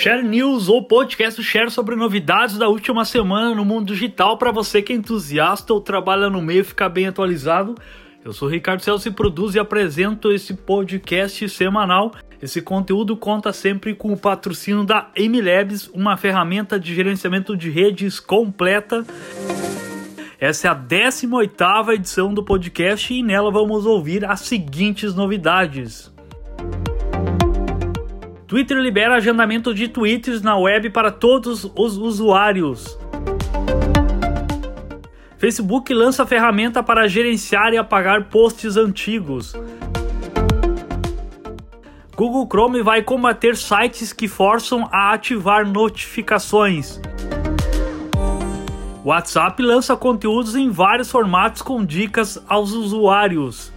Share News, ou podcast share sobre novidades da última semana no mundo digital para você que é entusiasta ou trabalha no meio ficar bem atualizado. Eu sou Ricardo Celso e produzo e apresento esse podcast semanal. Esse conteúdo conta sempre com o patrocínio da MLabs, uma ferramenta de gerenciamento de redes completa. Essa é a 18ª edição do podcast e nela vamos ouvir as seguintes novidades. Twitter libera agendamento de tweets na web para todos os usuários. Facebook lança ferramenta para gerenciar e apagar posts antigos. Google Chrome vai combater sites que forçam a ativar notificações. WhatsApp lança conteúdos em vários formatos com dicas aos usuários.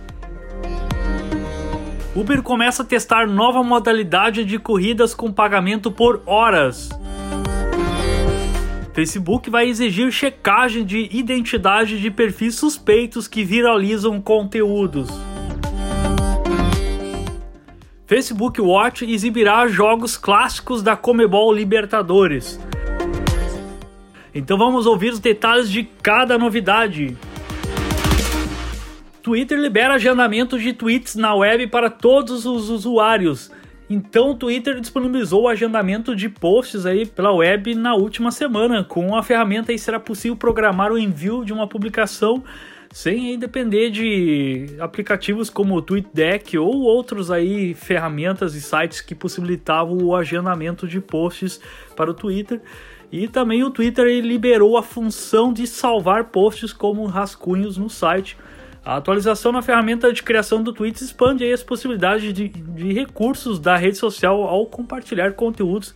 Uber começa a testar nova modalidade de corridas com pagamento por horas. Facebook vai exigir checagem de identidade de perfis suspeitos que viralizam conteúdos. Facebook Watch exibirá jogos clássicos da Comebol Libertadores. Então vamos ouvir os detalhes de cada novidade. Twitter libera agendamento de tweets na web para todos os usuários. Então o Twitter disponibilizou o agendamento de posts aí pela web na última semana. Com a ferramenta aí será possível programar o envio de uma publicação sem depender de aplicativos como o TweetDeck ou outros aí ferramentas e sites que possibilitavam o agendamento de posts para o Twitter. E também o Twitter liberou a função de salvar posts como rascunhos no site. A atualização na ferramenta de criação do Tweets expande as possibilidades de, de recursos da rede social ao compartilhar conteúdos.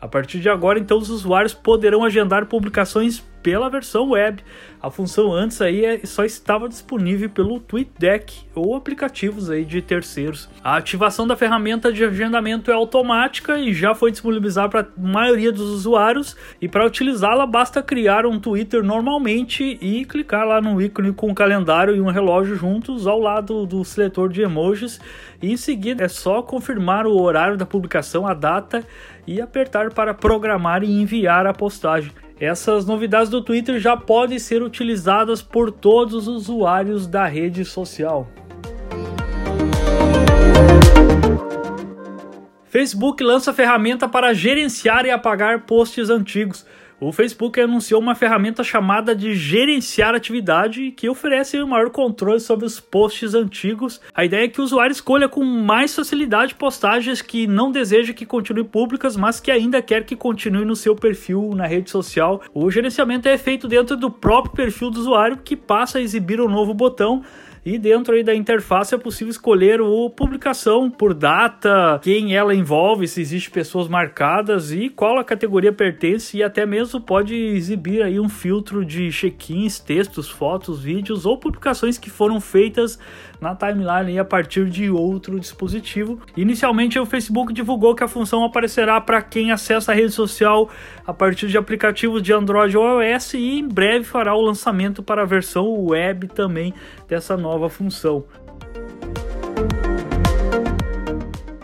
A partir de agora, então, os usuários poderão agendar publicações pela versão web. A função antes aí é, só estava disponível pelo TweetDeck ou aplicativos aí de terceiros. A ativação da ferramenta de agendamento é automática e já foi disponibilizada para a maioria dos usuários. E para utilizá-la basta criar um Twitter normalmente e clicar lá no ícone com o calendário e um relógio juntos ao lado do seletor de emojis. E em seguida é só confirmar o horário da publicação, a data e apertar para programar e enviar a postagem. Essas novidades do Twitter já podem ser utilizadas por todos os usuários da rede social. Facebook lança ferramenta para gerenciar e apagar posts antigos o Facebook anunciou uma ferramenta chamada de gerenciar atividade que oferece maior controle sobre os posts antigos. A ideia é que o usuário escolha com mais facilidade postagens que não deseja que continuem públicas, mas que ainda quer que continue no seu perfil na rede social. O gerenciamento é feito dentro do próprio perfil do usuário que passa a exibir um novo botão e dentro aí da interface é possível escolher o publicação por data, quem ela envolve, se existe pessoas marcadas e qual a categoria pertence e até mesmo pode exibir aí um filtro de check-ins, textos, fotos, vídeos ou publicações que foram feitas na timeline a partir de outro dispositivo. Inicialmente o Facebook divulgou que a função aparecerá para quem acessa a rede social a partir de aplicativos de Android ou iOS e em breve fará o lançamento para a versão web também dessa nova nova função.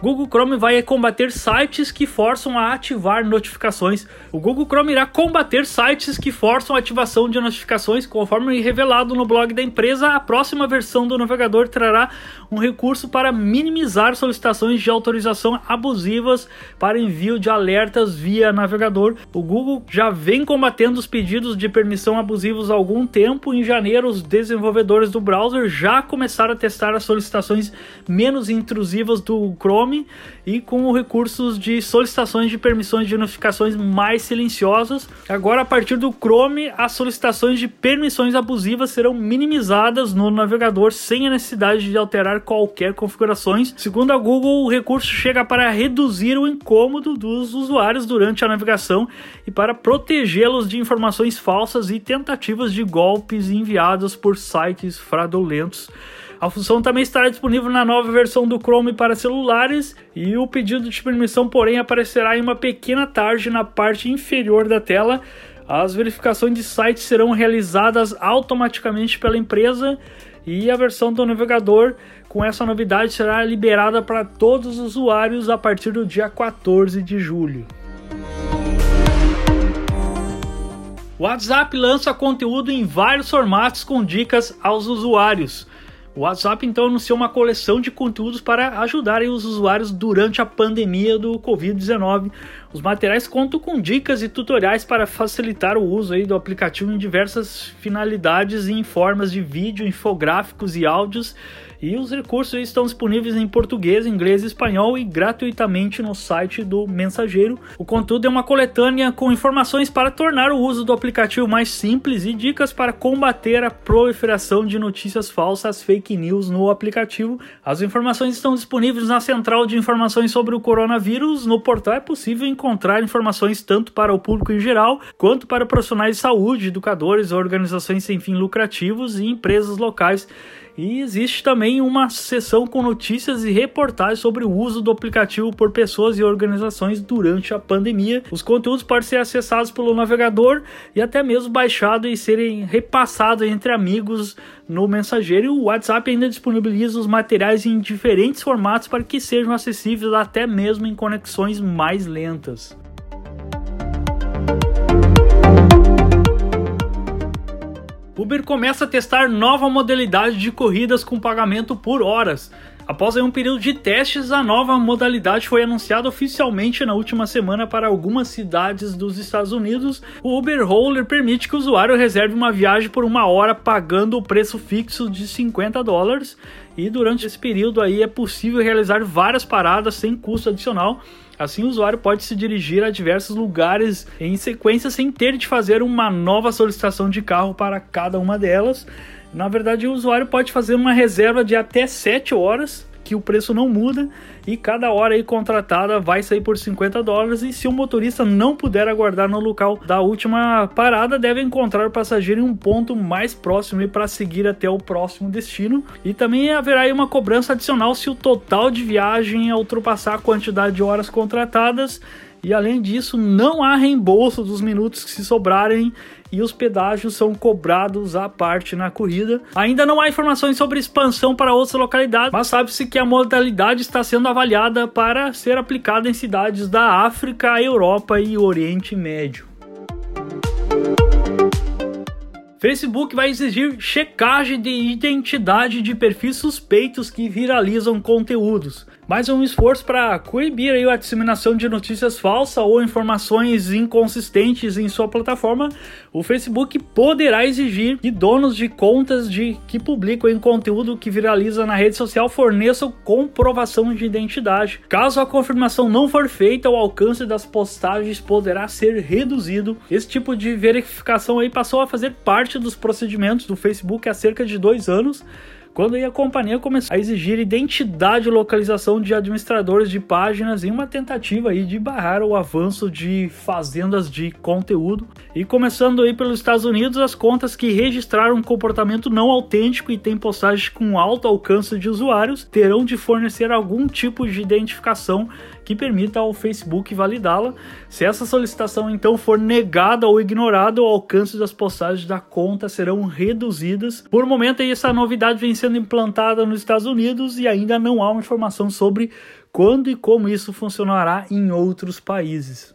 Google Chrome vai combater sites que forçam a ativar notificações. O Google Chrome irá combater sites que forçam a ativação de notificações, conforme revelado no blog da empresa. A próxima versão do navegador trará um recurso para minimizar solicitações de autorização abusivas para envio de alertas via navegador. O Google já vem combatendo os pedidos de permissão abusivos há algum tempo. Em janeiro, os desenvolvedores do browser já começaram a testar as solicitações menos intrusivas do Chrome E com recursos de solicitações de permissões de notificações mais silenciosas. Agora, a partir do Chrome, as solicitações de permissões abusivas serão minimizadas no navegador sem a necessidade de alterar qualquer configurações. Segundo a Google, o recurso chega para reduzir o incômodo dos usuários durante a navegação e para protegê-los de informações falsas e tentativas de golpes enviadas por sites fraudulentos. A função também estará disponível na nova versão do Chrome para celulares e o pedido de permissão, porém, aparecerá em uma pequena tarde na parte inferior da tela. As verificações de site serão realizadas automaticamente pela empresa e a versão do navegador com essa novidade será liberada para todos os usuários a partir do dia 14 de julho. O WhatsApp lança conteúdo em vários formatos com dicas aos usuários. O WhatsApp então anunciou uma coleção de conteúdos para ajudarem os usuários durante a pandemia do Covid-19. Os materiais contam com dicas e tutoriais para facilitar o uso aí do aplicativo em diversas finalidades e em formas de vídeo, infográficos e áudios e os recursos estão disponíveis em português, inglês e espanhol e gratuitamente no site do Mensageiro. O conteúdo é uma coletânea com informações para tornar o uso do aplicativo mais simples e dicas para combater a proliferação de notícias falsas, fake news no aplicativo. As informações estão disponíveis na central de informações sobre o coronavírus. No portal é possível encontrar informações tanto para o público em geral quanto para profissionais de saúde, educadores, organizações sem fins lucrativos e empresas locais. E existe também uma seção com notícias e reportagens sobre o uso do aplicativo por pessoas e organizações durante a pandemia. Os conteúdos podem ser acessados pelo navegador e até mesmo baixados e serem repassados entre amigos no mensageiro. E o WhatsApp ainda disponibiliza os materiais em diferentes formatos para que sejam acessíveis até mesmo em conexões mais lentas. Uber começa a testar nova modalidade de corridas com pagamento por horas. Após um período de testes, a nova modalidade foi anunciada oficialmente na última semana para algumas cidades dos Estados Unidos. O Uber Roller permite que o usuário reserve uma viagem por uma hora pagando o preço fixo de 50 dólares. E durante esse período aí é possível realizar várias paradas sem custo adicional Assim, o usuário pode se dirigir a diversos lugares em sequência sem ter de fazer uma nova solicitação de carro para cada uma delas. Na verdade, o usuário pode fazer uma reserva de até 7 horas que o preço não muda e cada hora aí contratada vai sair por 50 dólares e se o motorista não puder aguardar no local da última parada, deve encontrar o passageiro em um ponto mais próximo para seguir até o próximo destino. E também haverá aí uma cobrança adicional se o total de viagem ultrapassar a quantidade de horas contratadas. E além disso, não há reembolso dos minutos que se sobrarem e os pedágios são cobrados à parte na corrida. Ainda não há informações sobre expansão para outras localidades, mas sabe-se que a modalidade está sendo avaliada para ser aplicada em cidades da África, Europa e Oriente Médio. Facebook vai exigir checagem de identidade de perfis suspeitos que viralizam conteúdos mais um esforço para coibir a disseminação de notícias falsas ou informações inconsistentes em sua plataforma, o Facebook poderá exigir que donos de contas de que publicam conteúdo que viraliza na rede social forneçam comprovação de identidade. Caso a confirmação não for feita, o alcance das postagens poderá ser reduzido. Esse tipo de verificação aí passou a fazer parte dos procedimentos do Facebook há cerca de dois anos quando a companhia começou a exigir identidade e localização de administradores de páginas em uma tentativa aí de barrar o avanço de fazendas de conteúdo. E começando aí pelos Estados Unidos, as contas que registraram comportamento não autêntico e têm postagens com alto alcance de usuários terão de fornecer algum tipo de identificação que permita ao Facebook validá-la. Se essa solicitação então for negada ou ignorada, o alcance das postagens da conta serão reduzidas. Por momento, essa novidade vem sendo implantada nos Estados Unidos e ainda não há uma informação sobre quando e como isso funcionará em outros países.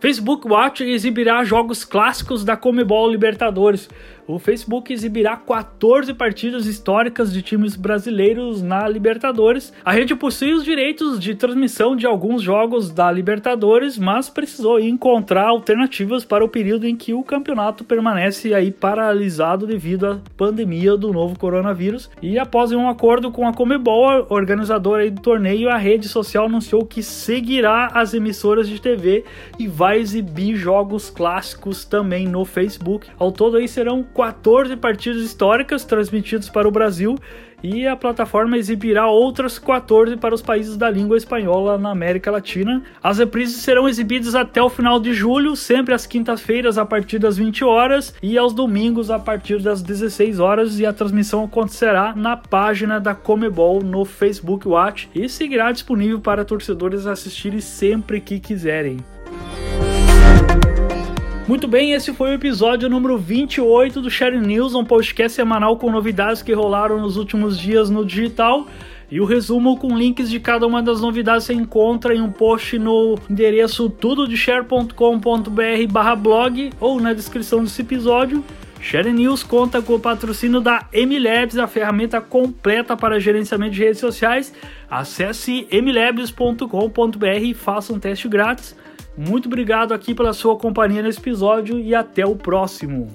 Facebook Watch exibirá jogos clássicos da Comebol Libertadores o Facebook exibirá 14 partidas históricas de times brasileiros na Libertadores. A rede possui os direitos de transmissão de alguns jogos da Libertadores, mas precisou encontrar alternativas para o período em que o campeonato permanece aí paralisado devido à pandemia do novo coronavírus. E após um acordo com a Comebol, organizadora do torneio, a rede social anunciou que seguirá as emissoras de TV e vai exibir jogos clássicos também no Facebook. Ao todo aí serão 14 partidas históricas transmitidos para o Brasil e a plataforma exibirá outras 14 para os países da língua espanhola na América Latina. As reprises serão exibidas até o final de julho, sempre às quintas-feiras a partir das 20 horas e aos domingos a partir das 16 horas e a transmissão acontecerá na página da Comebol no Facebook Watch e seguirá disponível para torcedores assistirem sempre que quiserem. Muito bem, esse foi o episódio número 28 do Share News, um podcast semanal com novidades que rolaram nos últimos dias no digital. E o resumo com links de cada uma das novidades você encontra em um post no endereço tudodeshare.com.br blog ou na descrição desse episódio. Share News conta com o patrocínio da MLabs, a ferramenta completa para gerenciamento de redes sociais. Acesse mlabs.com.br e faça um teste grátis. Muito obrigado aqui pela sua companhia nesse episódio e até o próximo.